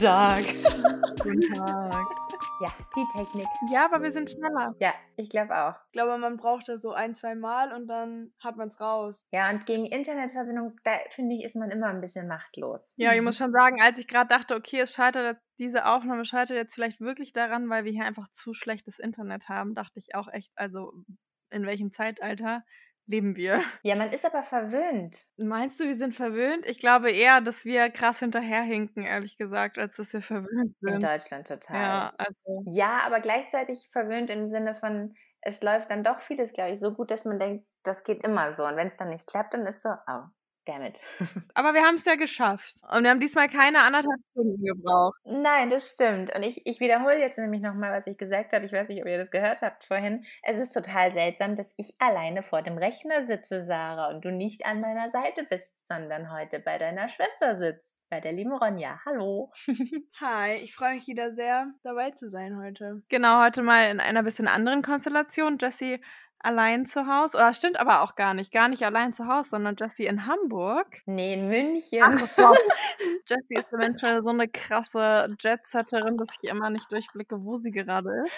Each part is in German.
Tag. Guten Tag. Ja, die Technik. Ja, aber wir sind schneller. Ja, ich glaube auch. Ich glaube, man braucht das so ein, zwei Mal und dann hat man es raus. Ja, und gegen Internetverbindung, da finde ich, ist man immer ein bisschen machtlos. Ja, ich muss schon sagen, als ich gerade dachte, okay, es scheitert, diese Aufnahme scheitert jetzt vielleicht wirklich daran, weil wir hier einfach zu schlechtes Internet haben, dachte ich auch echt, also in welchem Zeitalter leben wir? Ja, man ist aber verwöhnt. Meinst du, wir sind verwöhnt? Ich glaube eher, dass wir krass hinterherhinken, ehrlich gesagt, als dass wir verwöhnt sind. In Deutschland total. Ja, also. Ja, aber gleichzeitig verwöhnt im Sinne von, es läuft dann doch vieles, glaube ich, so gut, dass man denkt, das geht immer so. Und wenn es dann nicht klappt, dann ist so, oh, damn it. Aber wir haben es ja geschafft. Und wir haben diesmal keine anderthalb Stunden gebraucht. Nein, das stimmt. Und ich, ich wiederhole jetzt nämlich nochmal, was ich gesagt habe. Ich weiß nicht, ob ihr das gehört habt vorhin. Es ist total seltsam, dass ich alleine vor dem Rechner sitze, Sarah, und du nicht an meiner Seite bist, sondern heute bei deiner Schwester sitzt. Bei der lieben Ronja. Hallo. Hi, ich freue mich wieder sehr, dabei zu sein heute. Genau, heute mal in einer bisschen anderen Konstellation. Jessie allein zu Hause. Oder stimmt aber auch gar nicht. Gar nicht allein zu Hause, sondern Jessie in Hamburg. Nee, in München. Ach. Jessie ist eventuell so eine krasse Jetsetterin, dass ich immer nicht durchblicke, wo sie gerade ist.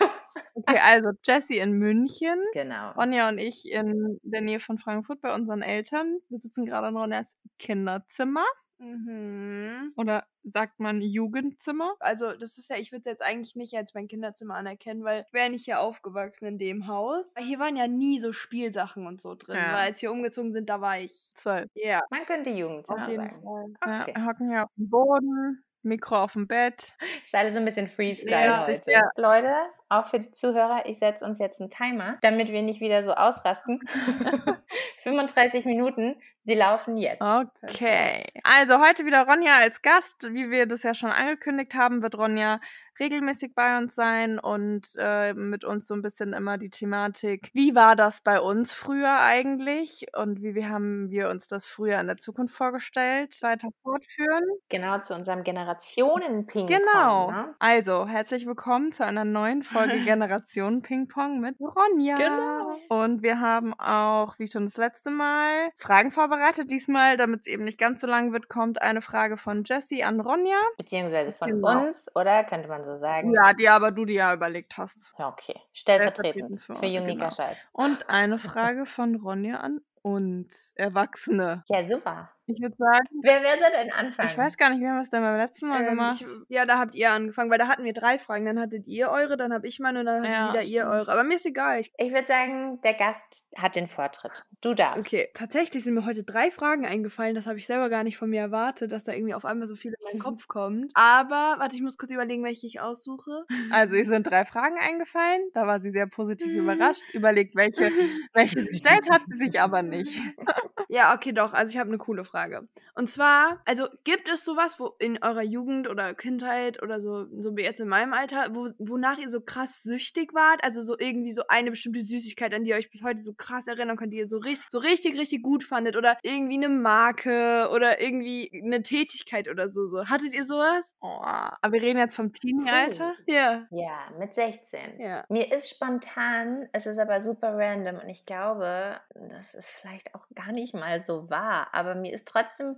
Okay, also Jessie in München. Genau. Ronja und ich in der Nähe von Frankfurt bei unseren Eltern. Wir sitzen gerade in Ronjas Kinderzimmer. Mhm. Oder sagt man Jugendzimmer? Also, das ist ja, ich würde es jetzt eigentlich nicht als mein Kinderzimmer anerkennen, weil ich wäre nicht hier aufgewachsen in dem Haus. Hier waren ja nie so Spielsachen und so drin, Ja. weil als wir umgezogen sind, da war ich Zwölf. Ja, Man könnte Jugendzimmer auf jeden sagen. Fall. Ja, Okay. wir hocken hier auf dem Boden, Mikro auf dem Bett. Ist alles so ein bisschen Freestyle Ja, heute. richtig, ja. Leute, auch für die Zuhörer, ich setze uns jetzt einen Timer, damit wir nicht wieder so ausrasten. 35 Minuten, sie laufen jetzt. Okay. Also heute wieder Ronja als Gast. Wie wir das ja schon angekündigt haben, wird Ronja regelmäßig bei uns sein und äh, mit uns so ein bisschen immer die Thematik, wie war das bei uns früher eigentlich und wie wir haben wir uns das früher in der Zukunft vorgestellt, weiter fortführen. Genau zu unserem Generationen-Ping-Pong. Genau. Ne? Also, herzlich willkommen zu einer neuen Folge Generation Ping Pong mit Ronja. Genau. Und wir haben auch, wie schon das letzte Mal, Fragen vorbereitet. Diesmal, damit es eben nicht ganz so lang wird, kommt eine Frage von Jessie an Ronja. Beziehungsweise von Genau. uns, oder? Könnte man so sagen. Ja, die aber du dir ja überlegt hast. Ja, okay. Stellvertretend Stellvertretend für für Unika genau. Scheiß. Und eine Frage von Ronja an uns, Erwachsene. Ja, super. Ich würde sagen, Wer, wer soll denn anfangen? ich weiß gar nicht, wie haben wir es denn beim letzten Mal Ähm, gemacht? ich, ja, da habt ihr angefangen, weil da hatten wir drei Fragen. Dann hattet ihr eure, dann hab ich meine und dann hattet Ja, wieder ihr eure. Aber mir ist egal. Ich, Ich würde sagen, der Gast hat den Vortritt. Du darfst. okay, tatsächlich sind mir heute drei Fragen eingefallen. Das habe ich selber gar nicht von mir erwartet, dass da irgendwie auf einmal so viel in meinen Kopf kommt. Aber, warte, ich muss kurz überlegen, welche ich aussuche. Also, ihr sind drei Fragen eingefallen. Da war sie sehr positiv überrascht. Überlegt, welche, welche sie stellt, hat sie sich aber nicht. Ja, okay, doch. Also ich habe eine coole Frage. Und zwar, also gibt es sowas, wo in eurer Jugend oder Kindheit oder so, so wie jetzt in meinem Alter, wo, wonach ihr so krass süchtig wart? Also so irgendwie so eine bestimmte Süßigkeit, an die ihr euch bis heute so krass erinnern könnt, die ihr so richtig, so richtig, richtig gut fandet oder irgendwie eine Marke oder irgendwie eine Tätigkeit oder so. so. Hattet ihr sowas? Oh, aber wir reden jetzt vom Teenie-Alter. Ja. Ja, mit 16. Ja. Mir ist spontan, es ist aber super random und ich glaube, das ist vielleicht auch gar nicht mal so wahr, aber mir ist trotzdem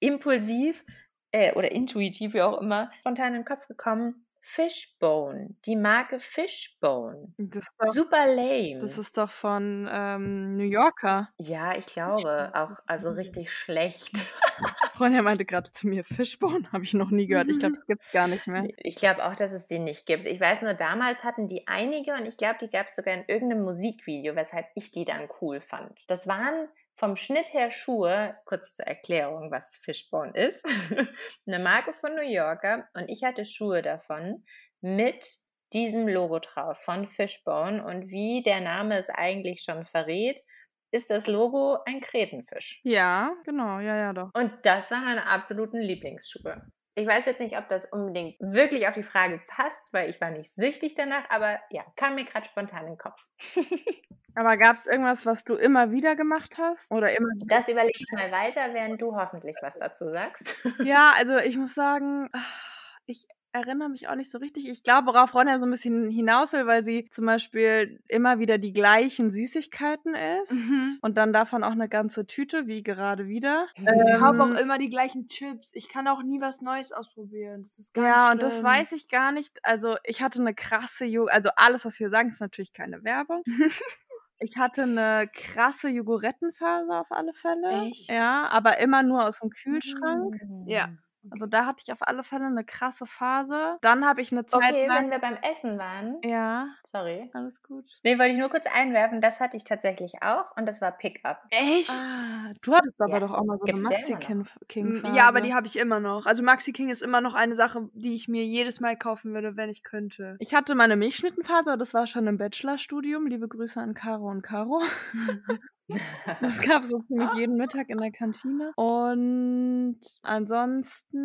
impulsiv äh, oder intuitiv, wie auch immer, spontan in den Kopf gekommen, Fishbone, die Marke Fishbone. Doch, Super lame. das ist doch von ähm, New Yorker. ja, ich glaube, auch also richtig schlecht. Ronja meinte gerade zu mir, Fishbone habe ich noch nie gehört. Ich glaube, das gibt's gar nicht mehr. Ich glaube auch, dass es die nicht gibt. Ich weiß nur, damals hatten die einige und ich glaube, die gab es sogar in irgendeinem Musikvideo, weshalb ich die dann cool fand. Das waren vom Schnitt her Schuhe, kurz zur Erklärung, was Fishbone ist, eine Marke von New Yorker und ich hatte Schuhe davon mit diesem Logo drauf von Fishbone und wie der Name es eigentlich schon verrät, ist das Logo ein Kretenfisch. Ja, genau, ja, ja, doch. Und das waren meine absoluten Lieblingsschuhe. Ich weiß jetzt nicht, ob das unbedingt wirklich auf die Frage passt, weil ich war nicht süchtig danach, aber ja, kam mir gerade spontan in den Kopf. Aber gab es irgendwas, was du immer wieder gemacht hast? Oder immer Das überlege ich mal weiter, während du hoffentlich was dazu sagst. Ja, also ich muss sagen, ich erinnere mich auch nicht so richtig. Ich glaube, worauf Ronja so ein bisschen hinaus will, weil sie zum Beispiel immer wieder die gleichen Süßigkeiten isst Mhm. und dann davon auch eine ganze Tüte, wie gerade wieder. Ich kaufe auch Ähm, immer die gleichen Chips. Ich kann auch nie was Neues ausprobieren. Das ist ganz Ja, und das schlimm. weiß ich gar nicht. Also ich hatte eine krasse Jugend, also alles, was wir sagen, ist natürlich keine Werbung. Ich hatte eine krasse Jogorettenphase auf alle Fälle. Echt? Ja, aber immer nur aus dem Kühlschrank. Ja. Also da hatte ich auf alle Fälle eine krasse Phase. Dann habe ich eine Zeit Okay, lang. wenn wir beim Essen waren. Ja, Sorry. alles gut. Nee, wollte ich nur kurz einwerfen. Das hatte ich tatsächlich auch und das war Pickup. Echt? Ah, du hattest aber Ja, doch auch mal so eine gibt's ja immer Maxi. King Phase. Ja, aber die habe ich immer noch. Also Maxi King ist immer noch eine Sache, die ich mir jedes Mal kaufen würde, wenn ich könnte. Ich hatte meine Milchschnittenphase, aber das war schon im Bachelorstudium. Liebe Grüße an Caro und Caro. Das gab es so ziemlich jeden Mittag in der Kantine. Und ansonsten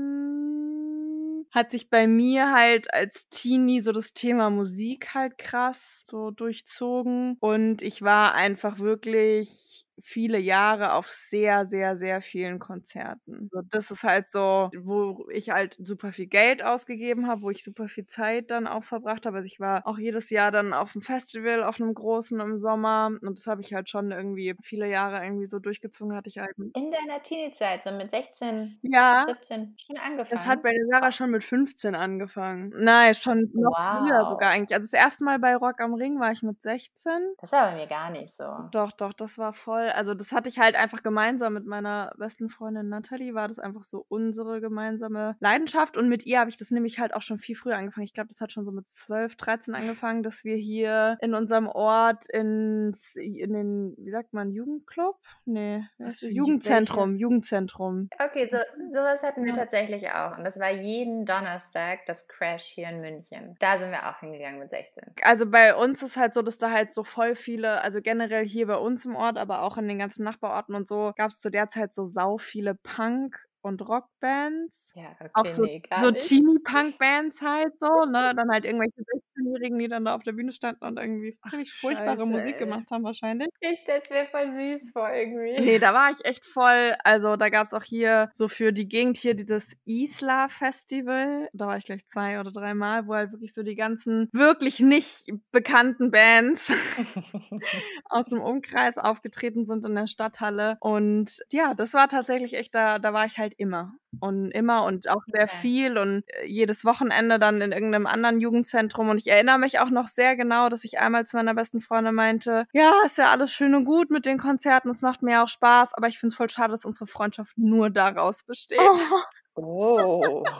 hat sich bei mir halt als Teenie so das Thema Musik halt krass so durchzogen. Und ich war einfach wirklich viele Jahre auf sehr, sehr, sehr vielen Konzerten. Das ist halt so, wo ich halt super viel Geld ausgegeben habe, wo ich super viel Zeit dann auch verbracht habe. Also ich war auch jedes Jahr dann auf einem Festival, auf einem großen im Sommer. Und das habe ich halt schon irgendwie viele Jahre irgendwie so durchgezogen, hatte ich halt. In deiner Teenie-Zeit, so mit 16, Ja. 17, schon angefangen. Das hat bei der Sarah schon mit 15 angefangen. Nein, schon noch früher Wow. sogar eigentlich. Also das erste Mal bei Rock am Ring war ich mit 16. Das war bei mir gar nicht so. Doch, doch, das war voll. Also das hatte ich halt einfach gemeinsam mit meiner besten Freundin Natalie, war das einfach so unsere gemeinsame Leidenschaft. Und mit ihr habe ich das nämlich halt auch schon viel früher angefangen. Ich glaube, das hat schon so mit 12, 13 angefangen, dass wir hier in unserem Ort ins, in den, wie sagt man, Jugendclub? Nee, Was was für Ju- Jugendzentrum, Jugendzentrum. Okay, so, sowas hatten wir Ja. tatsächlich auch. Und das war jeden Donnerstag das Crash hier in München. Da sind wir auch hingegangen mit 16. Also bei uns ist halt so, dass da halt so voll viele, also generell hier bei uns im Ort, aber auch in den ganzen Nachbarorten und so, gab es zu der Zeit so sau viele Punk- und Rockbands. Ja, okay, Auch so, nee, so. Teenie-Punk-Bands halt so, ne? Dann halt irgendwelche 16-Jährigen, die dann da auf der Bühne standen und irgendwie ziemlich furchtbare scheiße, Musik ey. gemacht haben wahrscheinlich. Ich stell's mir voll süß vor irgendwie. Nee, da war ich echt voll. Also da gab's auch hier so für die Gegend hier dieses Isla-Festival. Da war ich gleich zwei oder dreimal, wo halt wirklich so die ganzen wirklich nicht bekannten Bands aus dem Umkreis aufgetreten sind in der Stadthalle. Und ja, das war tatsächlich echt, da, da war ich halt immer. Und immer und auch sehr Okay. viel und äh, jedes Wochenende dann in irgendeinem anderen Jugendzentrum. Und ich erinnere mich auch noch sehr genau, dass ich einmal zu meiner besten Freundin meinte, ja, ist ja alles schön und gut mit den Konzerten, es macht mir auch Spaß, aber ich finde es voll schade, dass unsere Freundschaft nur daraus besteht. Oh.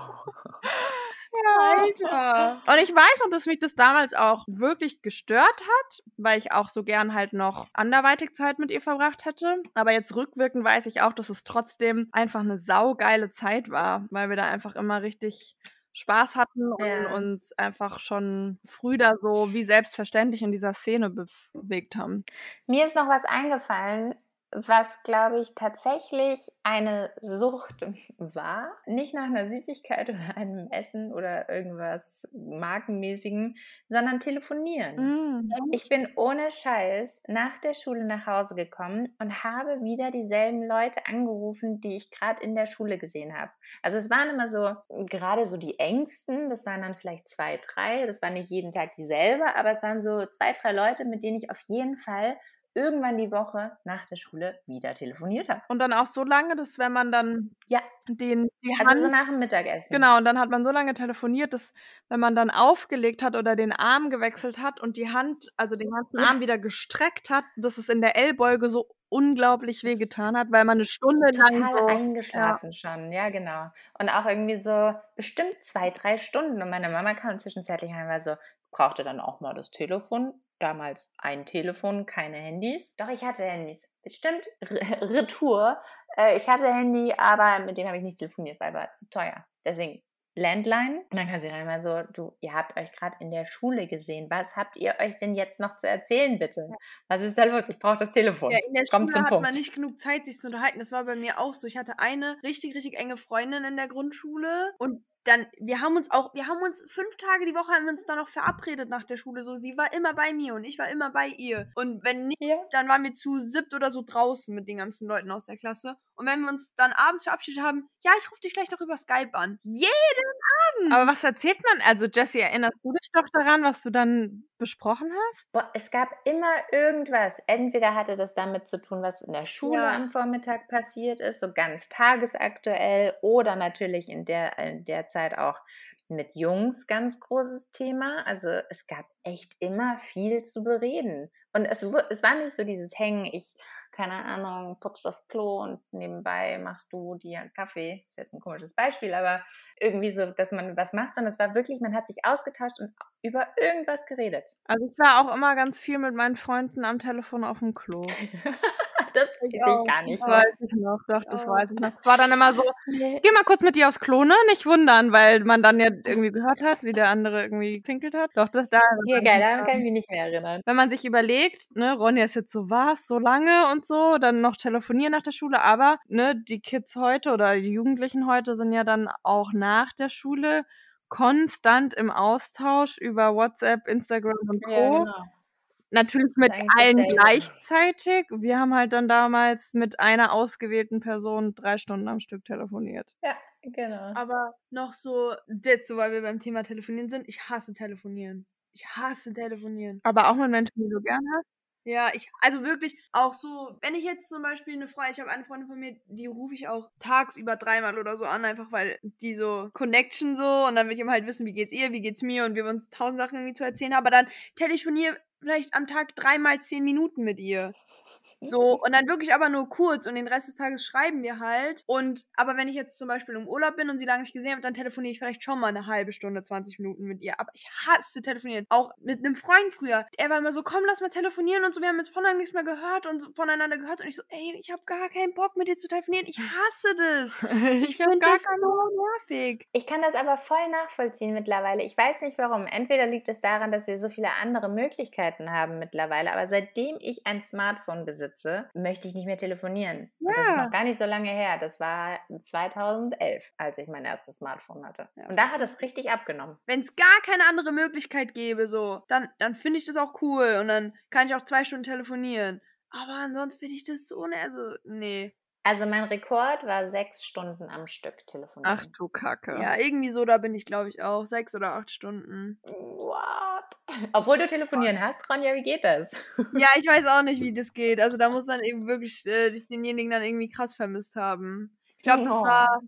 Alter. Und ich weiß noch, dass mich das damals auch wirklich gestört hat, weil ich auch so gern halt noch anderweitig Zeit mit ihr verbracht hätte. Aber jetzt rückwirkend weiß ich auch, dass es trotzdem einfach eine saugeile Zeit war, weil wir da einfach immer richtig Spaß hatten und Ja. uns einfach schon früh da so wie selbstverständlich in dieser Szene bewegt haben. Mir ist noch was eingefallen, was, glaube ich, tatsächlich eine Sucht war. Nicht nach einer Süßigkeit oder einem Essen oder irgendwas Markenmäßigen, sondern telefonieren. Mhm. Ich bin ohne Scheiß nach der Schule nach Hause gekommen und habe wieder dieselben Leute angerufen, die ich gerade in der Schule gesehen habe. Also es waren immer so, gerade so die engsten, das waren dann vielleicht zwei, drei, das war nicht jeden Tag dieselbe, aber es waren so zwei, drei Leute, mit denen ich auf jeden Fall irgendwann die Woche nach der Schule wieder telefoniert habe. Und dann auch so lange, dass wenn man dann Ja. den die Also Hand so nach dem Mittagessen. Genau, und dann hat man so lange telefoniert, dass wenn man dann aufgelegt hat oder den Arm gewechselt hat und die Hand, also den ganzen Arm wieder gestreckt hat, dass es in der Ellbeuge so unglaublich wehgetan hat, weil man eine Stunde lang total so, eingeschlafen schon, ja genau. Und auch irgendwie so bestimmt zwei, drei Stunden. Und meine Mama kam zwischenzeitlich einmal so, brauchte dann auch mal das Telefon. Damals ein Telefon, keine Handys. Doch, ich hatte Handys. Bestimmt Re- Retour. Äh, ich hatte Handy, aber mit dem habe ich nicht telefoniert, weil war zu teuer. Deswegen Landline. Und dann kam sie rein mal so, du, ihr habt euch gerade in der Schule gesehen. Was habt ihr euch denn jetzt noch zu erzählen, bitte? Was ist da los? Ich brauche das Telefon. Ja, in der Komm Schule zum hat Punkt. man nicht genug Zeit, sich zu unterhalten. Das war bei mir auch so. Ich hatte eine richtig, richtig enge Freundin in der Grundschule und dann, wir haben uns auch, wir haben uns fünf Tage die Woche haben wir uns dann noch verabredet nach der Schule. So, sie war immer bei mir und ich war immer bei ihr. Und wenn nicht, ja. dann waren wir zu siebt oder so draußen mit den ganzen Leuten aus der Klasse. Und wenn wir uns dann abends verabschiedet haben, ja, ich rufe dich gleich noch über Skype an. Jeden Abend. Aber was erzählt man? Also, Jessie, erinnerst du dich doch daran, was du dann besprochen hast? Boah, es gab immer irgendwas. Entweder hatte das damit zu tun, was in der Schule Ja. am Vormittag passiert ist, so ganz tagesaktuell, oder natürlich in der, in der Zeit auch mit Jungs ganz großes Thema. Also es gab echt immer viel zu bereden. Und es, es war nicht so dieses Hängen, ich, keine Ahnung, putz das Klo und nebenbei machst du dir Kaffee. Ist jetzt ein komisches Beispiel, aber irgendwie so, dass man was macht, sondern es war wirklich, man hat sich ausgetauscht und über irgendwas geredet. Also, ich war auch immer ganz viel mit meinen Freunden am Telefon auf dem Klo. Das sehe ich gar nicht Das mehr. weiß ich noch, doch, das Oh. weiß ich noch. War dann immer so, geh mal kurz mit dir aufs Klo, ne? Nicht wundern, weil man dann ja irgendwie gehört hat, wie der andere irgendwie pinkelt hat. Doch, das da. Hier, geil, daran kann ich mich nicht mehr erinnern. Wenn man sich überlegt, ne, Ronja ist jetzt so was, so lange und so, dann noch telefonieren nach der Schule, aber ne, die Kids heute oder die Jugendlichen heute sind ja dann auch nach der Schule konstant im Austausch über WhatsApp, Instagram und Co. Ja, genau. Natürlich mit allen dasselbe. gleichzeitig. Wir haben halt dann damals mit einer ausgewählten Person drei Stunden am Stück telefoniert. Ja, genau. Aber noch so, jetzt so, weil wir beim Thema Telefonieren sind, ich hasse Telefonieren. Ich hasse Telefonieren. Aber auch mit Menschen, die du gern hast. Ja, ich, also wirklich auch so, wenn ich jetzt zum Beispiel eine Freundin, ich habe eine Freundin von mir, die rufe ich auch tagsüber dreimal oder so an, einfach weil die so Connection so und dann will ich immer halt wissen, wie geht's ihr, wie geht's mir und wir uns tausend Sachen irgendwie zu erzählen haben, aber dann telefoniere vielleicht am Tag dreimal zehn Minuten mit ihr. So, und dann wirklich aber nur kurz und den Rest des Tages schreiben wir halt. Und, aber wenn ich jetzt zum Beispiel im Urlaub bin und sie lange nicht gesehen habe, dann telefoniere ich vielleicht schon mal eine halbe Stunde, 20 Minuten mit ihr. Aber ich hasse telefonieren. Auch mit einem Freund früher. Er war immer so, komm, lass mal telefonieren und so. Wir haben jetzt voneinander nichts mehr gehört und so voneinander gehört. Und ich so, ey, ich habe gar keinen Bock mit dir zu telefonieren. Ich hasse das. Ich hab finde das so nervig. Ich kann das aber voll nachvollziehen mittlerweile. Ich weiß nicht warum. Entweder liegt es daran, dass wir so viele andere Möglichkeiten haben mittlerweile, aber seitdem ich ein Smartphone besitze, möchte ich nicht mehr telefonieren. Und das ist Ja. noch gar nicht so lange her. Das war 2011, als ich mein erstes Smartphone hatte. Ja, Und da hat es richtig abgenommen. Wenn es gar keine andere Möglichkeit gäbe, so, dann, dann finde ich das auch cool. Und dann kann ich auch zwei Stunden telefonieren. Aber ansonsten finde ich das so, ne, also, nee. Also mein Rekord war sechs Stunden am Stück telefonieren. Ach du Kacke. Ja, irgendwie so, da bin ich, glaube ich, auch. Sechs oder acht Stunden. What? Obwohl du telefonieren hast, Ronja, wie geht das? Ja, ich weiß auch nicht, wie das geht. Also da muss dann eben wirklich äh, denjenigen dann irgendwie krass vermisst haben. Ich glaube, das Oh. war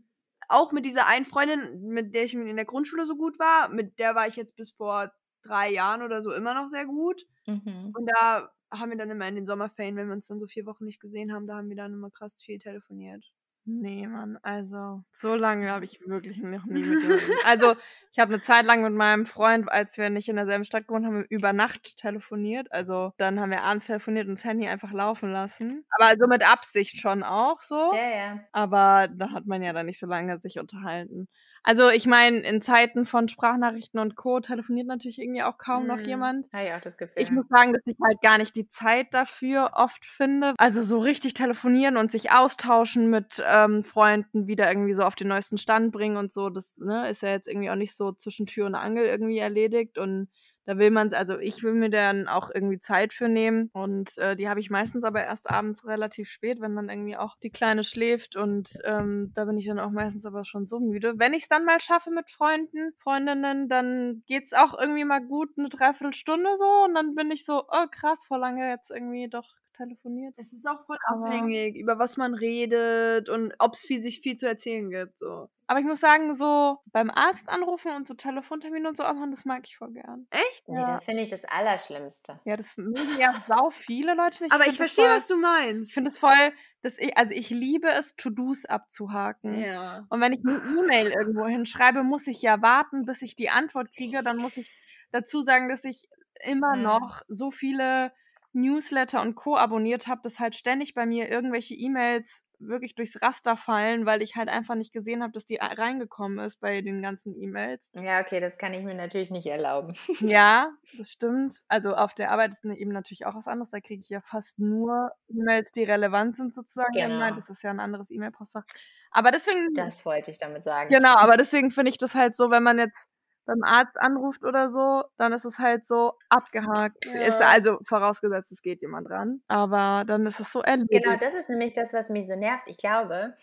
auch mit dieser einen Freundin, mit der ich in der Grundschule so gut war. Mit der war ich jetzt bis vor drei Jahren oder so immer noch sehr gut. Mhm. Und da haben wir dann immer in den Sommerferien, wenn wir uns dann so vier Wochen nicht gesehen haben, da haben wir dann immer krass viel telefoniert. Nee, Mann, also so lange habe ich wirklich noch nie jemandem. Also, ich habe eine Zeit lang mit meinem Freund, als wir nicht in derselben Stadt gewohnt haben, über Nacht telefoniert. Also, dann haben wir abends telefoniert und das Handy einfach laufen lassen. Aber so mit Absicht schon auch so. Ja, ja. Aber da hat man ja dann nicht so lange sich unterhalten. Also, ich meine, in Zeiten von Sprachnachrichten und Co. telefoniert natürlich irgendwie auch kaum noch Mhm. jemand. Habe ich auch das Gefühl. Ich muss sagen, dass ich halt gar nicht die Zeit dafür oft finde. Also so richtig telefonieren und sich austauschen mit ähm, Freunden, wieder irgendwie so auf den neuesten Stand bringen und so, das ne, ist ja jetzt irgendwie auch nicht so zwischen Tür und Angel irgendwie erledigt. Und da will man, also ich will mir dann auch irgendwie Zeit für nehmen. Und äh, die habe ich meistens aber erst abends relativ spät, wenn dann irgendwie auch die Kleine schläft. Und ähm, da bin ich dann auch meistens aber schon so müde. Wenn ich es dann mal schaffe mit Freunden, Freundinnen, dann geht's auch irgendwie mal gut eine Dreiviertelstunde so. Und dann bin ich so, oh krass, vor lange jetzt irgendwie doch telefoniert. Es ist auch voll Aber- abhängig, über was man redet und ob es viel, sich viel zu erzählen gibt. So. Aber ich muss sagen, so beim Arzt anrufen und so Telefontermine und so ausmachen, das mag ich voll gern. Echt? Nee, Ja. das finde ich das Allerschlimmste. Ja, das mögen ja sau viele Leute nicht. Aber ich verstehe, was du meinst. Ich finde es voll, dass ich, also ich liebe es, To-Dos abzuhaken. ja. Und wenn ich eine E-Mail irgendwo hinschreibe, muss ich ja warten, bis ich die Antwort kriege. Dann muss ich dazu sagen, dass ich immer Mhm. noch so viele Newsletter und Co. abonniert habe, dass halt ständig bei mir irgendwelche E-Mails wirklich durchs Raster fallen, weil ich halt einfach nicht gesehen habe, dass die reingekommen ist bei den ganzen E-Mails. Ja, okay, das kann ich mir natürlich nicht erlauben. Ja, das stimmt. Also auf der Arbeit ist eben natürlich auch was anderes. Da kriege ich ja fast nur E-Mails, die relevant sind sozusagen. Genau. Das ist ja ein anderes E-Mail-Postfach. Aber deswegen Das wollte ich damit sagen. Genau, aber deswegen finde ich das halt so, wenn man jetzt beim Arzt anruft oder so, dann ist es halt so abgehakt. Ja. Ist also vorausgesetzt, es geht jemand ran. Aber dann ist es so erledigt. Genau, das ist nämlich das, was mich so nervt. Ich glaube,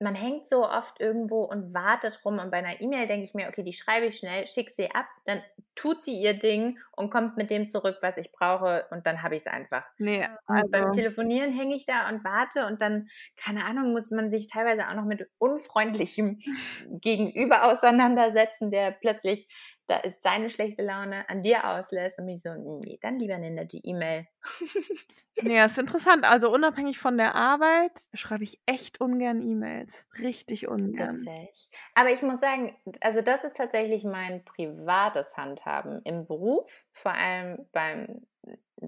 man hängt so oft irgendwo und wartet rum. Und bei einer E-Mail denke ich mir, okay, die schreibe ich schnell, schicke sie ab, dann tut sie ihr Ding und kommt mit dem zurück, was ich brauche. Und dann habe ich es einfach. Nee, Und beim also, Telefonieren hänge ich da und warte und dann, keine Ahnung, muss man sich teilweise auch noch mit unfreundlichem Gegenüber auseinandersetzen, der plötzlich, da ist seine schlechte Laune an dir auslässt und mich so, nee, dann lieber eine nette E-Mail. nee, ist interessant. Also unabhängig von der Arbeit schreibe ich echt ungern E-Mails. Richtig ungern. Witzig. Aber ich muss sagen, also das ist tatsächlich mein privates Handhaben im Beruf, vor allem beim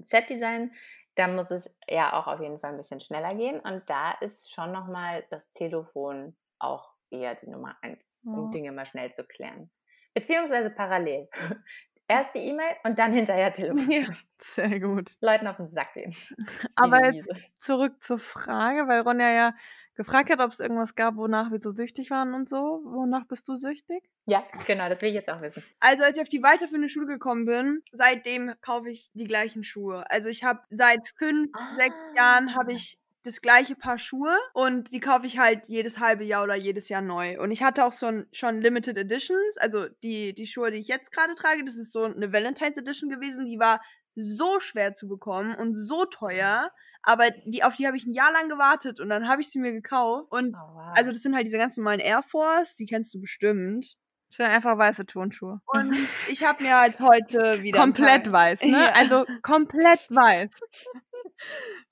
Set-Design. Da muss es ja auch auf jeden Fall ein bisschen schneller gehen und da ist schon nochmal das Telefon auch eher die Nummer eins, um Ja. Dinge mal schnell zu klären. Beziehungsweise parallel. Erst die E-Mail und dann hinterher telefonieren. Sehr gut. Leuten auf den Sack gehen. Aber jetzt zurück zur Frage, weil Ronja ja gefragt hat, ob es irgendwas gab, wonach wir so süchtig waren und so. Wonach bist du süchtig? Ja, genau, das will ich jetzt auch wissen. Also als ich auf die weiterführende Schule gekommen bin, seitdem kaufe ich die gleichen Schuhe. Also ich habe seit fünf, sechs Ah. Jahren habe ich das gleiche Paar Schuhe und die kaufe ich halt jedes halbe Jahr oder jedes Jahr neu. Und ich hatte auch schon, schon Limited Editions, also die, die Schuhe, die ich jetzt gerade trage, das ist so eine Valentine's Edition gewesen, die war so schwer zu bekommen und so teuer, aber die, auf die habe ich ein Jahr lang gewartet und dann habe ich sie mir gekauft. Und Oh, wow. also das sind halt diese ganz normalen Air Force, die kennst du bestimmt. Will einfach weiße Turnschuhe. Und ich habe mir halt heute wieder. Komplett weiß, ne? Ja. Also komplett weiß.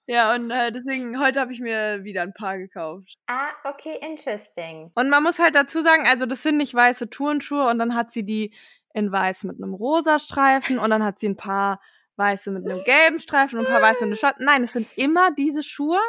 Ja, und äh, deswegen, heute habe ich mir wieder ein paar gekauft. ah, okay, interesting. Und man muss halt dazu sagen, also das sind nicht weiße Turnschuhe und dann hat sie die in weiß mit einem rosa Streifen und dann hat sie ein paar weiße mit einem gelben Streifen und ein paar weiße mit einem schwarzen. Nein, es sind immer diese Schuhe,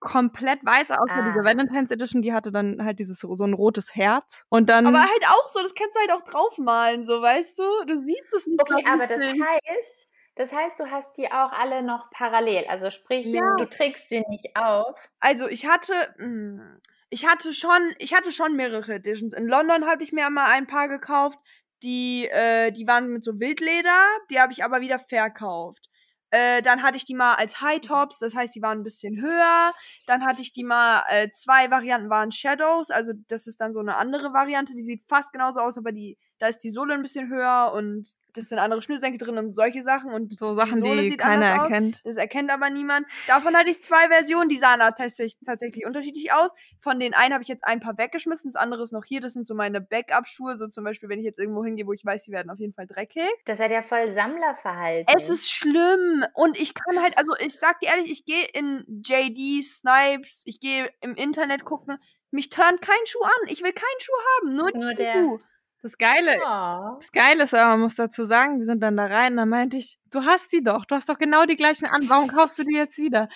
komplett weiß, außer Ah. diese Valentine's Edition, die hatte dann halt dieses so ein rotes Herz. Und dann Aber halt auch so, das kannst du halt auch draufmalen, so, weißt du? Du siehst es nicht. Okay, aber das heißt, das heißt, du hast die auch alle noch parallel. Also sprich, Ja. du trägst sie nicht auf. Also ich hatte, mh, ich hatte schon, ich hatte schon mehrere Editions. In London hatte ich mir mal ein paar gekauft, die, äh, die waren mit so Wildleder, die habe ich aber wieder verkauft. Äh, dann hatte ich die mal als High Tops, das heißt, die waren ein bisschen höher. Dann hatte ich die mal, äh, zwei Varianten waren Shadows, also das ist dann so eine andere Variante, die sieht fast genauso aus, aber die, da ist die Sohle ein bisschen höher und das sind andere Schnürsenkel drin und solche Sachen und so Sachen, die sieht keiner anders aus. erkennt. Das erkennt aber niemand. Davon hatte ich zwei Versionen, die sahen tatsächlich, tatsächlich unterschiedlich aus. Von den einen habe ich jetzt ein paar weggeschmissen, das andere ist noch hier. Das sind so meine Backup-Schuhe. So zum Beispiel, wenn ich jetzt irgendwo hingehe, wo ich weiß, die werden auf jeden Fall dreckig. Das hat ja voll Sammlerverhalten. Es ist schlimm. Und ich kann halt, also ich sag dir ehrlich, ich gehe in JD, Snipes, ich gehe im Internet gucken. Mich turnt kein Schuh an. Ich will keinen Schuh haben. Nur, nur der- Schuh. Das Geile, Oh. Das Geile ist aber, man muss dazu sagen, wir sind dann da rein, dann meinte ich, du hast die doch, du hast doch genau die gleichen an, warum kaufst du die jetzt wieder?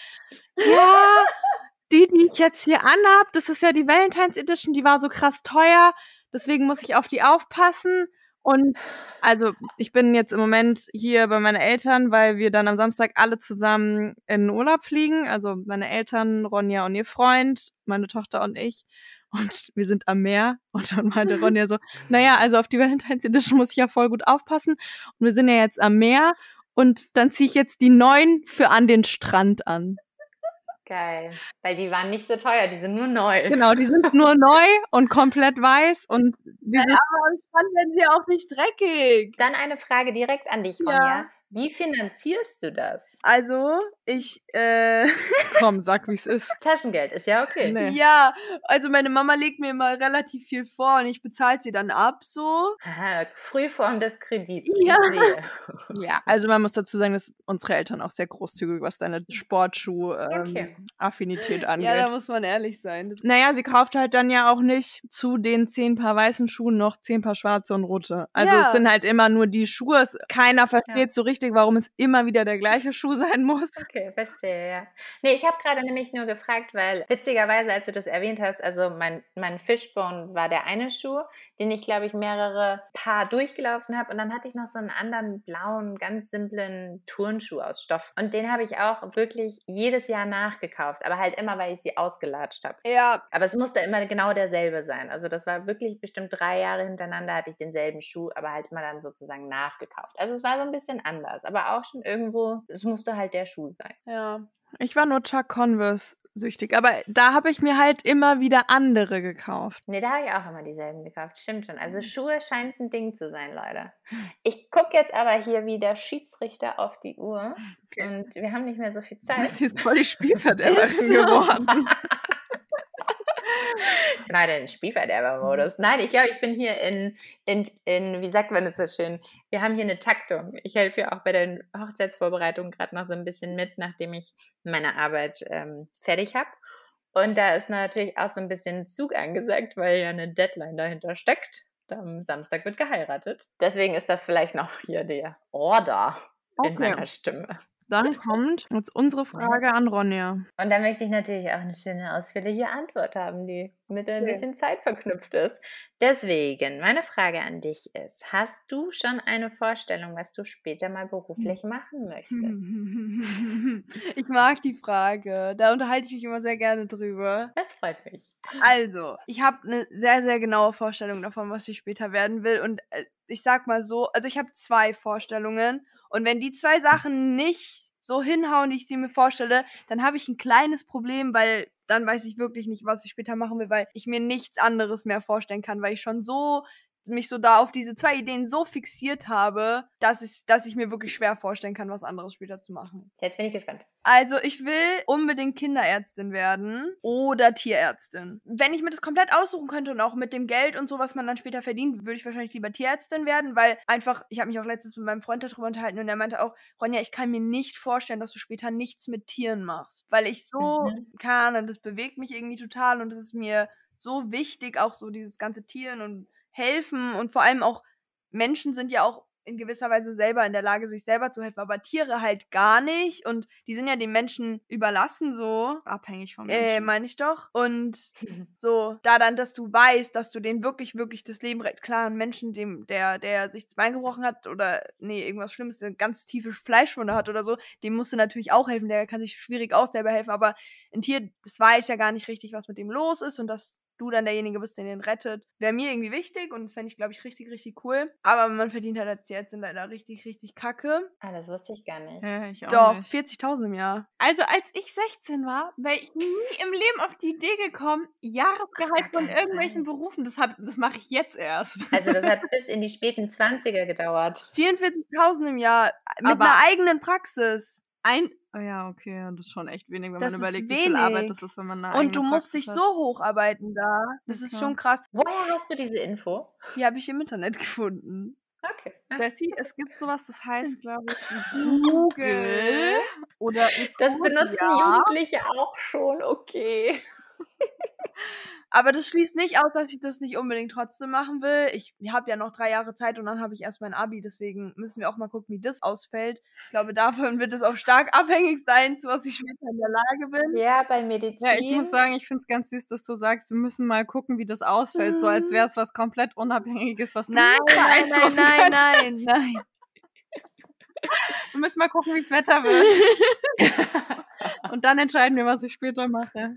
Ja, die, die ich jetzt hier anhab, das ist ja die Valentine's Edition, die war so krass teuer, deswegen muss ich auf die aufpassen. Und also ich bin jetzt im Moment hier bei meinen Eltern, weil wir dann am Samstag alle zusammen in den Urlaub fliegen. Also meine Eltern, Ronja und ihr Freund, meine Tochter und ich. Und wir sind am Meer. Und dann meinte Ronja so, naja, also auf die Valentine's Edition muss ich ja voll gut aufpassen. Und wir sind ja jetzt am Meer. Und dann ziehe ich jetzt die neuen für an den Strand an. Geil. Weil die waren nicht so teuer, die sind nur neu. Genau, die sind nur neu und komplett weiß. Und die sind Aber am Strand werden sie ja auch nicht dreckig. Dann eine Frage direkt an dich, Ja. Wie finanzierst du das? Also, ich, äh, komm, sag, wie es ist. Taschengeld ist ja okay. Nee. ja, also meine Mama legt mir immer relativ viel vor und ich bezahle sie dann ab, so. Aha, Frühform des Kredits. Ja. Ja, also man muss dazu sagen, dass unsere Eltern auch sehr großzügig, was deine Okay. Sportschuh-Affinität angeht. Ja, da muss man ehrlich sein. Das Naja, sie kauft halt dann ja auch nicht zu den zehn Paar weißen Schuhen noch zehn Paar schwarze und rote. Also Ja. es sind halt immer nur die Schuhe. Keiner versteht Ja. so richtig, warum es immer wieder der gleiche Schuh sein muss. Okay, verstehe, ja. Nee, ich habe gerade nämlich nur gefragt, weil witzigerweise, als du das erwähnt hast, also mein, mein Fishbone war der eine Schuh, den ich, glaube ich, mehrere Paar durchgelaufen habe. Und dann hatte ich noch so einen anderen blauen, ganz simplen Turnschuh aus Stoff. Und den habe ich auch wirklich jedes Jahr nachgekauft, aber halt immer, weil ich sie ausgelatscht habe. ja, Aber es musste immer genau derselbe sein. Also das war wirklich bestimmt drei Jahre hintereinander hatte ich denselben Schuh, aber halt immer dann sozusagen nachgekauft. Also es war so ein bisschen anders, aber auch schon irgendwo, es musste halt der Schuh sein. ja. Ich war nur Chuck Converse süchtig. Aber da habe ich mir halt immer wieder andere gekauft. Nee, da habe ich auch immer dieselben gekauft. Stimmt schon. Mhm. Also Schuhe scheint ein Ding zu sein, Leute. Ich gucke jetzt aber hier wie der Schiedsrichter auf die Uhr. Okay. Und wir haben nicht mehr so viel Zeit. Sie ist voll die Spielverderberin so. geworden. Nein, den Spielverderber-Modus. Nein, ich glaube, ich bin hier in, in, in, wie sagt man das so schön? Wir haben hier eine Taktung. Ich helfe ja auch bei den Hochzeitsvorbereitungen gerade noch so ein bisschen mit, nachdem ich meine Arbeit ähm, fertig habe. Und da ist natürlich auch so ein bisschen Zug angesagt, weil ja eine Deadline dahinter steckt. Am Samstag wird geheiratet. Deswegen ist das vielleicht noch hier der Order in Okay. meiner Stimme. Dann kommt jetzt unsere Frage an Ronja. Und da möchte ich natürlich auch eine schöne, ausführliche Antwort haben, die mit ein bisschen Zeit verknüpft ist. Deswegen, meine Frage an dich ist, hast du schon eine Vorstellung, was du später mal beruflich machen möchtest? Ich mag die Frage. Da unterhalte ich mich immer sehr gerne drüber. Das freut mich. Also, ich habe eine sehr, sehr genaue Vorstellung davon, was ich später werden will. Und äh, ich sag mal so, also ich habe zwei Vorstellungen. Und wenn die zwei Sachen nicht so hinhauen, wie ich sie mir vorstelle, dann habe ich ein kleines Problem, weil dann weiß ich wirklich nicht, was ich später machen will, weil ich mir nichts anderes mehr vorstellen kann, weil ich schon so mich so da auf diese zwei Ideen so fixiert habe, dass ich, dass ich mir wirklich schwer vorstellen kann, was anderes später zu machen. Jetzt bin ich gespannt. Also ich will unbedingt Kinderärztin werden oder Tierärztin. Wenn ich mir das komplett aussuchen könnte und auch mit dem Geld und so, was man dann später verdient, würde ich wahrscheinlich lieber Tierärztin werden, weil einfach, ich habe mich auch letztens mit meinem Freund darüber unterhalten und er meinte auch, Ronja, ich kann mir nicht vorstellen, dass du später nichts mit Tieren machst, weil ich so Mhm. kann und das bewegt mich irgendwie total und das ist mir so wichtig, auch so dieses ganze Tieren und helfen und vor allem auch Menschen sind ja auch in gewisser Weise selber in der Lage, sich selber zu helfen, aber Tiere halt gar nicht und die sind ja den Menschen überlassen so. Abhängig vom Äh, Menschen. meine ich doch. Und so, da dann, dass du weißt, dass du denen wirklich, wirklich das Leben rettet. Klar, ein Menschen, dem, der, der sich das Bein gebrochen hat oder, nee, irgendwas Schlimmes, der ganz tiefe Fleischwunde hat oder so, dem musst du natürlich auch helfen. Der kann sich schwierig auch selber helfen, aber ein Tier, das weiß ja gar nicht richtig, was mit dem los ist und dass du dann derjenige bist, der den rettet, wäre mir irgendwie wichtig und fände ich, glaube ich, richtig, richtig cool. Aber man verdient halt als Tierärztin leider richtig, richtig kacke. Ah, das wusste ich gar nicht. Ja, ich auch Doch, nicht. 40.000 im Jahr. Also als ich 16 war, wäre ich nie im Leben auf die Idee gekommen, Jahresgehalt von irgendwelchen Fall. Berufen, das, hab- das mache ich jetzt erst. Also das hat bis in die späten 20er gedauert. 44.000 im Jahr mit Aber- einer eigenen Praxis. Ein, oh ja, okay, das ist schon echt wenig, wenn Das man überlegt, wie viel Arbeit wenig. das ist, wenn man eine Und du musst Praxis dich hat. so hocharbeiten da. Das Ja, ist schon krass. Woher hast du diese Info? Die habe ich im Internet gefunden. Okay. Bessie, es gibt sowas, das heißt, glaube ich, Google. oder Das benutzen. Jugendliche auch schon, okay. Aber das schließt nicht aus, dass ich das nicht unbedingt trotzdem machen will. Ich habe ja noch drei Jahre Zeit und dann habe ich erst mein Abi. Deswegen müssen wir auch mal gucken, wie das ausfällt. Ich glaube, davon wird es auch stark abhängig sein, zu was ich später in der Lage bin. Ja, bei Medizin. Ja, ich muss sagen, ich finde es ganz süß, dass du sagst, wir müssen mal gucken, wie das ausfällt. So als wäre es was komplett Unabhängiges, was du Nein, nein, nein, nein, nein, nein. Wir müssen mal gucken, wie das Wetter wird. Und dann entscheiden wir, was ich später mache.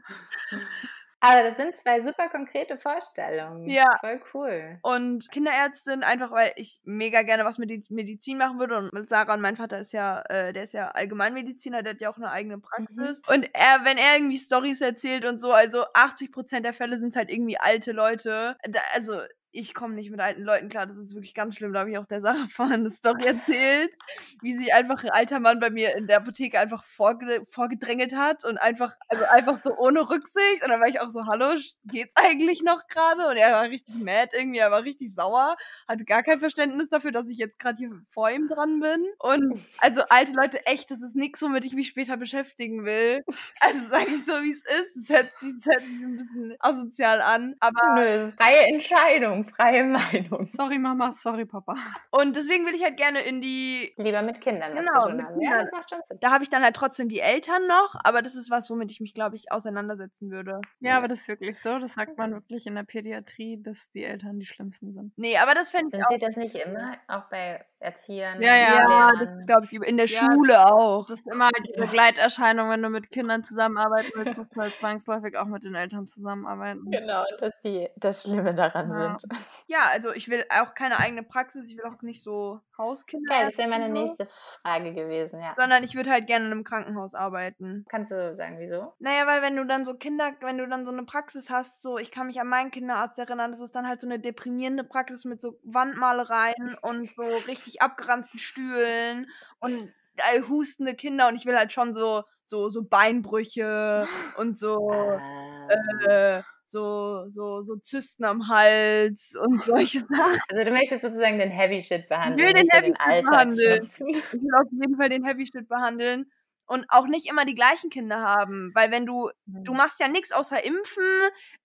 Aber das sind zwei super konkrete Vorstellungen. Ja. Voll cool. Und Kinderärztin, einfach weil ich mega gerne was mit Medizin machen würde. Und mit Sarah und mein Vater ist ja, äh, der ist ja Allgemeinmediziner, der hat ja auch eine eigene Praxis. Und er, wenn er irgendwie Stories erzählt und so, also 80% der Fälle sind halt irgendwie alte Leute. Da, also ich komme nicht mit alten Leuten klar, das ist wirklich ganz schlimm. Da habe ich auch der Sarah vorhin eine Story erzählt, wie sie einfach ein alter Mann bei mir in der Apotheke einfach vorge vorgedrängelt hat und einfach, also einfach so ohne Rücksicht. Und dann war ich auch so, hallo, geht's eigentlich noch gerade? Und er war richtig mad irgendwie, er war richtig sauer, hatte gar kein Verständnis dafür, dass ich jetzt gerade hier vor ihm dran bin. Und also alte Leute, echt, das ist nichts, womit ich mich später beschäftigen will. Also sage ich so, wie es ist. Sich, das hört sich ein bisschen asozial an. Aber Nö, freie Entscheidung, freie Meinung. Sorry Mama, sorry Papa. und deswegen will ich halt gerne in die Lieber mit Kindern was Genau, zu tun mit haben. Ja, das macht schon Sinn. Da habe ich dann halt trotzdem die Eltern noch, aber das ist was, womit ich mich, glaube ich, auseinandersetzen würde. Ja, aber das ist wirklich so. Das sagt man wirklich in der Pädiatrie, dass die Eltern die schlimmsten sind. Nee, aber das fände ich Sind auch. sie das nicht immer? Auch bei Erziehern? Ja, ja. Ja, das ist, glaube ich, in der Ja, Schule auch. Das ist immer die Begleiterscheinung, wenn du mit Kindern zusammenarbeiten willst, musst du halt zwangsläufig auch mit den Eltern zusammenarbeiten. Genau, dass die das Schlimme daran Ja. sind. Ja, also ich will auch keine eigene Praxis, ich will auch nicht so Hauskinder. Geil, das wäre meine nächste Frage gewesen, ja. Sondern ich würde halt gerne in einem Krankenhaus arbeiten. Kannst du sagen, wieso? Naja, weil wenn du dann so Kinder, wenn du dann so eine Praxis hast, so, ich kann mich an meinen Kinderarzt erinnern, das ist dann halt so eine deprimierende Praxis mit so Wandmalereien und so richtig abgeranzten Stühlen und äh, hustende Kinder und ich will halt schon so, so, so Beinbrüche und so, Ah. äh, so, so, so Zysten am Hals und solche Sachen. Also du möchtest sozusagen den Heavy Shit behandeln, den nicht so Heavy den Shit behandeln. Ich will auf jeden Fall den Heavy Shit behandeln und auch nicht immer die gleichen Kinder haben, weil wenn du du Mhm. machst ja nichts außer impfen,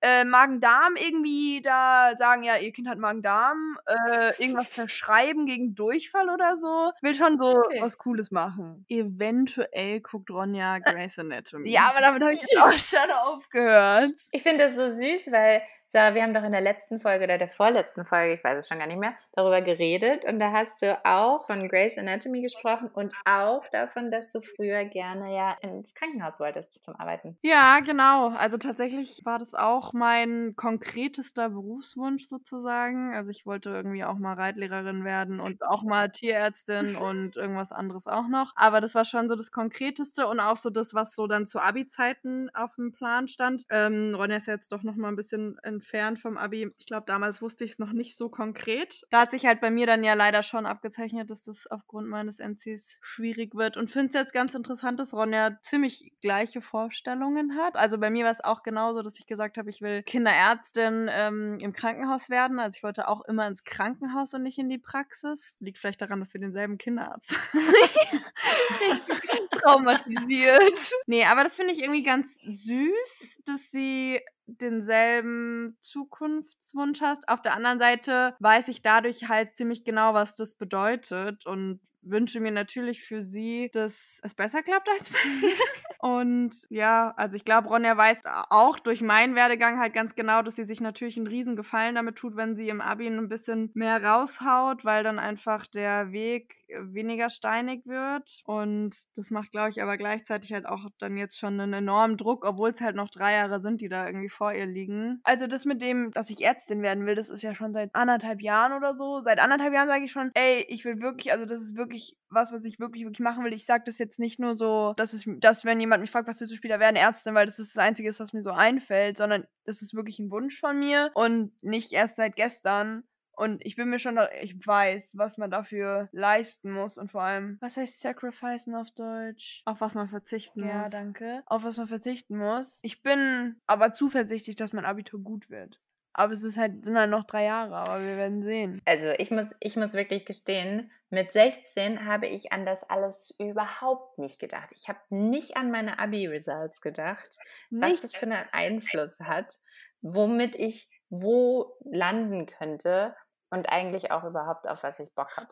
äh, Magen-Darm irgendwie da sagen, ja, ihr Kind hat Magen-Darm, äh, irgendwas verschreiben gegen Durchfall oder so. Will schon so Okay. was Cooles machen. Eventuell guckt Ronja Grey's Anatomy. Ja, aber damit habe ich jetzt auch schon aufgehört. Ich finde das so süß, weil Sarah, wir haben doch in der letzten Folge oder der vorletzten Folge, ich weiß es schon gar nicht mehr, darüber geredet und da hast du auch von Grey's Anatomy gesprochen und auch davon, dass du früher gerne ja ins Krankenhaus wolltest zum Arbeiten. Ja, genau. Also tatsächlich war das auch mein konkretester Berufswunsch sozusagen. Also ich wollte irgendwie auch mal Reitlehrerin werden und auch mal Tierärztin und irgendwas anderes auch noch. Aber das war schon so das Konkreteste und auch so das, was so dann zu Abi-Zeiten auf dem Plan stand. Ähm, Ronja ist jetzt doch noch mal ein bisschen entfernt vom Abi. Ich glaube, damals wusste ich es noch nicht so konkret. Da hat sich halt bei mir dann ja leider schon abgezeichnet, dass das aufgrund meines NCs schwierig wird und finde es jetzt ganz interessant, dass Ronja ziemlich gleiche Vorstellungen hat. Also bei mir war es auch genauso, dass ich gesagt habe, ich will Kinderärztin ähm, im Krankenhaus werden. Also ich wollte auch immer ins Krankenhaus und nicht in die Praxis. Liegt vielleicht daran, dass wir denselben Kinderarzt Traumatisiert. Nee, aber das finde ich irgendwie ganz süß, dass sie denselben Zukunftswunsch hast. Auf der anderen Seite weiß ich dadurch halt ziemlich genau, was das bedeutet und wünsche mir natürlich für sie, dass es besser klappt als bei mir. Und ja, also ich glaube, Ronja weiß auch durch meinen Werdegang halt ganz genau, dass sie sich natürlich einen riesen Gefallen damit tut, wenn sie im Abi ein bisschen mehr raushaut, weil dann einfach der Weg weniger steinig wird. Und das macht, glaube ich, aber gleichzeitig halt auch dann jetzt schon einen enormen Druck, obwohl es halt noch drei Jahre sind, die da irgendwie vor ihr liegen. Also das mit dem, dass ich Ärztin werden will, das ist ja schon seit anderthalb Jahren oder so. Seit anderthalb Jahren sage ich schon, ey, ich will wirklich, also das ist wirklich was, was ich wirklich, wirklich machen will. Ich sage das jetzt nicht nur so, dass es, dass wenn jemand mich fragt, was willst du später werden, Ärztin, weil das ist das Einzige, was mir so einfällt, sondern das ist wirklich ein Wunsch von mir und nicht erst seit gestern. Und ich bin mir schon, da, ich weiß, was man dafür leisten muss und vor allem, was heißt sacrificen auf Deutsch? Auf was man verzichten Ja, muss. danke. Auf was man verzichten muss. Ich bin aber zuversichtlich, dass mein Abitur gut wird. Aber es ist halt, sind halt noch drei Jahre, aber wir werden sehen. Also ich muss, ich muss wirklich gestehen, mit 16 habe ich an das alles überhaupt nicht gedacht. Ich habe nicht an meine Abi-Results gedacht, was Nicht das für einen Einfluss hat, womit ich wo landen könnte und eigentlich auch überhaupt auf was ich Bock habe.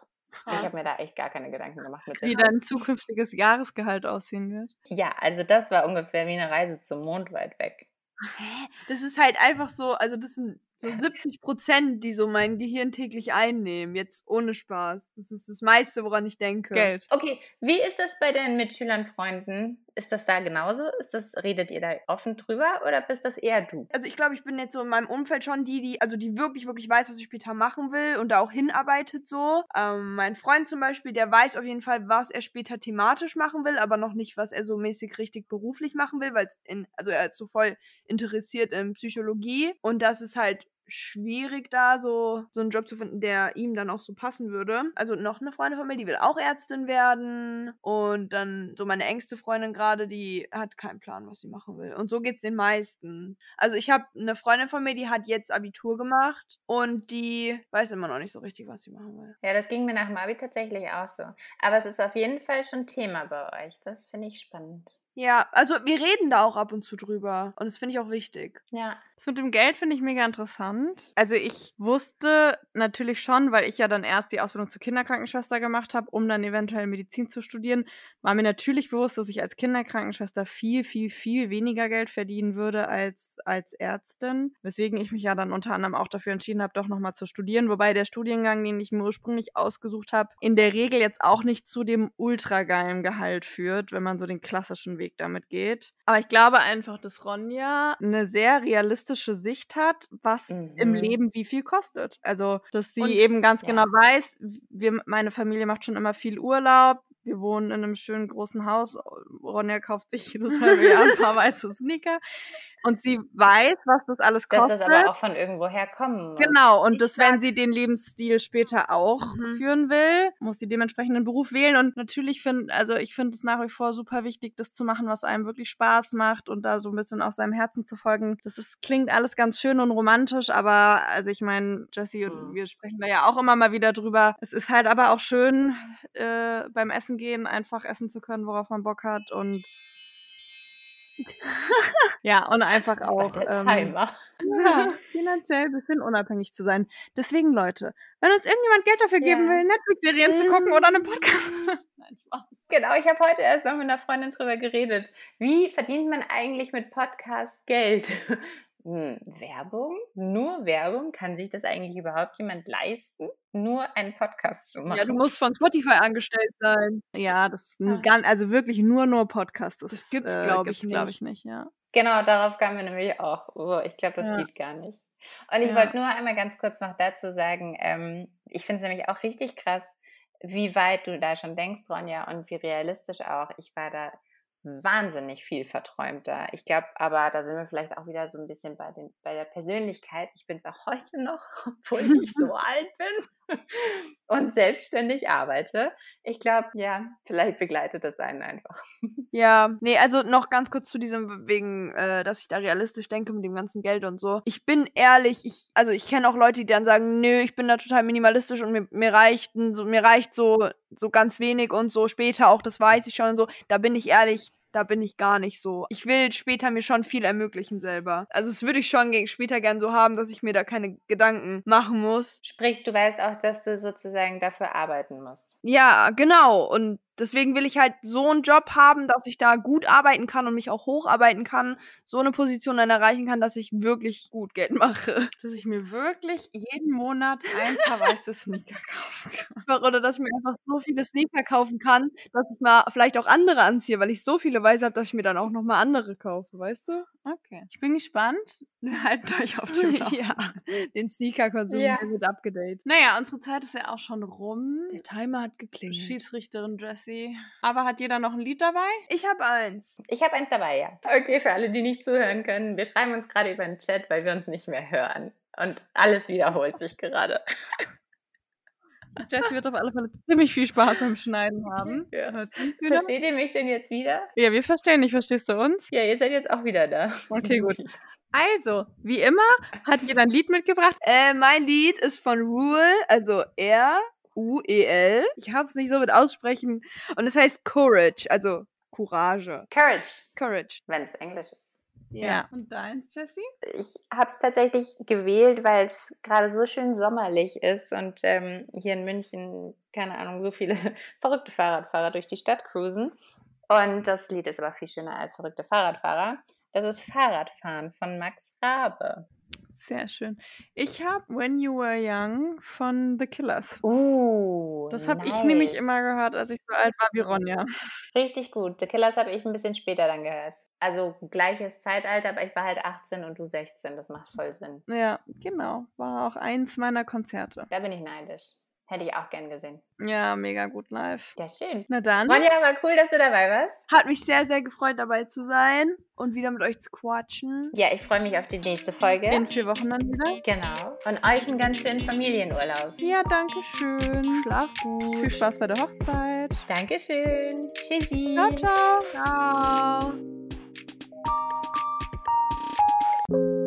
Ich habe mir da echt gar keine Gedanken gemacht mit Wie 16. dein zukünftiges Jahresgehalt aussehen wird. Ja, also das war ungefähr wie eine Reise zum Mond weit weg. Hä? Das ist halt einfach so, also das sind so 70 Prozent, die so mein Gehirn täglich einnehmen. Jetzt ohne Spaß. Das ist das meiste, woran ich denke. Geld. Okay, wie ist das bei deinen Mitschülern, Freunden? Ist das da genauso? Ist das, redet ihr da offen drüber oder bist das eher du? Also ich glaube, ich bin jetzt so in meinem Umfeld schon die, die, also die wirklich, wirklich weiß, was ich später machen will und da auch hinarbeitet so. Ähm, mein Freund zum Beispiel, der weiß auf jeden Fall, was er später thematisch machen will, aber noch nicht, was er so mäßig richtig beruflich machen will, weil es in, also er ist so voll interessiert in Psychologie und das ist halt schwierig da so so einen Job zu finden, der ihm dann auch so passen würde. Also noch eine Freundin von mir, die will auch Ärztin werden und dann so meine engste Freundin gerade, die hat keinen Plan, was sie machen will. Und so geht's den meisten. Also ich habe eine Freundin von mir, die hat jetzt Abitur gemacht und die weiß immer noch nicht so richtig, was sie machen will. Ja, das ging mir nach dem Abi tatsächlich auch so. Aber es ist auf jeden Fall schon Thema bei euch. Das finde ich spannend. Ja, also wir reden da auch ab und zu drüber und das finde ich auch wichtig. Ja. Das mit dem Geld finde ich mega interessant. Also ich wusste natürlich schon, weil ich ja dann erst die Ausbildung zur Kinderkrankenschwester gemacht habe, um dann eventuell Medizin zu studieren, war mir natürlich bewusst, dass ich als Kinderkrankenschwester viel, viel, viel weniger Geld verdienen würde als als Ärztin. Weswegen ich mich ja dann unter anderem auch dafür entschieden habe, doch nochmal zu studieren. Wobei der Studiengang, den ich mir ursprünglich ausgesucht habe, in der Regel jetzt auch nicht zu dem ultra geilen Gehalt führt, wenn man so den klassischen Weg Weg damit geht. Aber ich glaube einfach, dass Ronja eine sehr realistische Sicht hat, was Mhm. im Leben wie viel kostet. Also, dass sie Und- eben ganz ja. genau weiß, wir, meine Familie macht schon immer viel Urlaub. Wir wohnen in einem schönen großen Haus. Ronja kauft sich jedes halbe Jahr ein paar weiße Sneaker. Und sie weiß, was das alles Dass kostet. das aber auch von irgendwoher kommen muss. Genau, und Ich dass, sag- wenn sie den Lebensstil später auch Mhm. führen will, muss sie dementsprechend einen Beruf wählen. Und natürlich finde, also ich finde es nach wie vor super wichtig, das zu machen, was einem wirklich Spaß macht und da so ein bisschen auch seinem Herzen zu folgen. Das ist, klingt alles ganz schön und romantisch, aber also ich meine, Jessie und Mhm. wir sprechen da ja auch immer mal wieder drüber. Es ist halt aber auch schön, äh, beim Essen gehen einfach essen zu können, worauf man Bock hat und ja, und einfach auch. ähm, ja, finanziell ein bisschen unabhängig zu sein. Deswegen, Leute, wenn uns irgendjemand Geld dafür geben Ja. will, Netflix-Serien zu gucken oder einen Podcast. Nein, Spaß. Genau, ich habe heute erst noch mit einer Freundin drüber geredet. Wie verdient man eigentlich mit Podcast Geld? Hm, Werbung? Nur Werbung? Kann sich das eigentlich überhaupt jemand leisten? Nur einen Podcast zu machen? Ja, du musst von Spotify angestellt sein. Ja, das ist Ah. ganz, also wirklich nur nur Podcast. Das, Das gibt's, äh, glaub ich, glaub nicht. ich nicht, ja. Genau, darauf kamen wir nämlich auch. So, ich glaube, das Ja. geht gar nicht. Und ich Ja. wollte nur einmal ganz kurz noch dazu sagen, ähm, ich finde es nämlich auch richtig krass, wie weit du da schon denkst, Ronja, und wie realistisch auch. Ich war da wahnsinnig viel verträumter. Ich glaube, aber da sind wir vielleicht auch wieder so ein bisschen bei, den, bei der Persönlichkeit. Ich bin es auch heute noch, obwohl ich so alt bin und selbstständig arbeite. Ich glaube, ja, vielleicht begleitet das einen einfach. Ja, nee, also noch ganz kurz zu diesem wegen, äh, dass ich da realistisch denke mit dem ganzen Geld und so. Ich bin ehrlich, ich, also ich kenne auch Leute, die dann sagen, nö, ich bin da total minimalistisch und mir, mir reicht so, mir reicht so, so ganz wenig und so später auch, das weiß ich schon und so. Da bin ich ehrlich, da bin ich gar nicht so. Ich will später mir schon viel ermöglichen selber. Also das würde ich schon später gern so haben, dass ich mir da keine Gedanken machen muss. Sprich, du weißt auch, dass du sozusagen dafür arbeiten musst. Ja, genau. Und deswegen will ich halt so einen Job haben, dass ich da gut arbeiten kann und mich auch hocharbeiten kann, so eine Position dann erreichen kann, dass ich wirklich gut Geld mache. Dass ich mir wirklich jeden Monat ein paar weiße Sneaker kaufen kann. Oder dass ich mir einfach so viele Sneaker kaufen kann, dass ich mal vielleicht auch andere anziehe, weil ich so viele Weiße habe, dass ich mir dann auch nochmal andere kaufe, weißt du? Okay. Ich bin gespannt. Wir halten euch auf dem Laufenden. ja, den Sneaker-Konsum Ja. wird abgedatet. Naja, unsere Zeit ist ja auch schon rum. Der Timer hat geklingelt. Schiedsrichterin Jessie. Aber hat jeder noch ein Lied dabei? Ich habe eins. Ich habe eins dabei, ja. Okay, für alle, die nicht zuhören können, wir schreiben uns gerade über den Chat, weil wir uns nicht mehr hören. Und alles wiederholt sich gerade. Jessie wird auf alle Fälle ziemlich viel Spaß beim Schneiden haben. Ja. Versteht ihr mich denn jetzt wieder? Ja, wir verstehen dich. Verstehst du uns? Ja, ihr seid jetzt auch wieder da. Okay, gut. Also, wie immer hat jeder ein Lied mitgebracht. Äh, mein Lied ist von Ruel, also R, U-E-L. Ich hab's nicht so mit aussprechen. Und es heißt Courage, also Courage. Courage, Courage. wenn es Englisch ist. Und deins, Jessie? Ich habe es tatsächlich gewählt, weil es gerade so schön sommerlich ist und ähm, hier in München, keine Ahnung, so viele verrückte Fahrradfahrer durch die Stadt cruisen. Und das Lied ist aber viel schöner als verrückte Fahrradfahrer. Das ist Fahrradfahren von Max Rabe. Sehr schön. Ich habe When You Were Young von The Killers. Uh, Das habe ich nice. nämlich immer gehört, als ich so alt war wie Ronja. Richtig gut. The Killers habe ich ein bisschen später dann gehört. Also gleiches Zeitalter, aber ich war halt 18 und du 16. Das macht voll Sinn. Ja, genau. War auch eins meiner Konzerte. Da bin ich neidisch. Hätte ich auch gern gesehen. Ja, mega gut live. Ja, schön. Na dann. Ronja, war cool, dass du dabei warst. Hat mich sehr, sehr gefreut, dabei zu sein und wieder mit euch zu quatschen. Ja, ich freue mich auf die nächste Folge. In vier Wochen dann wieder. Genau. Und euch einen ganz schönen Familienurlaub. Ja, danke schön. Schlaf gut. Viel Spaß bei der Hochzeit. Dankeschön. Tschüssi. Ciao, ciao. Ciao.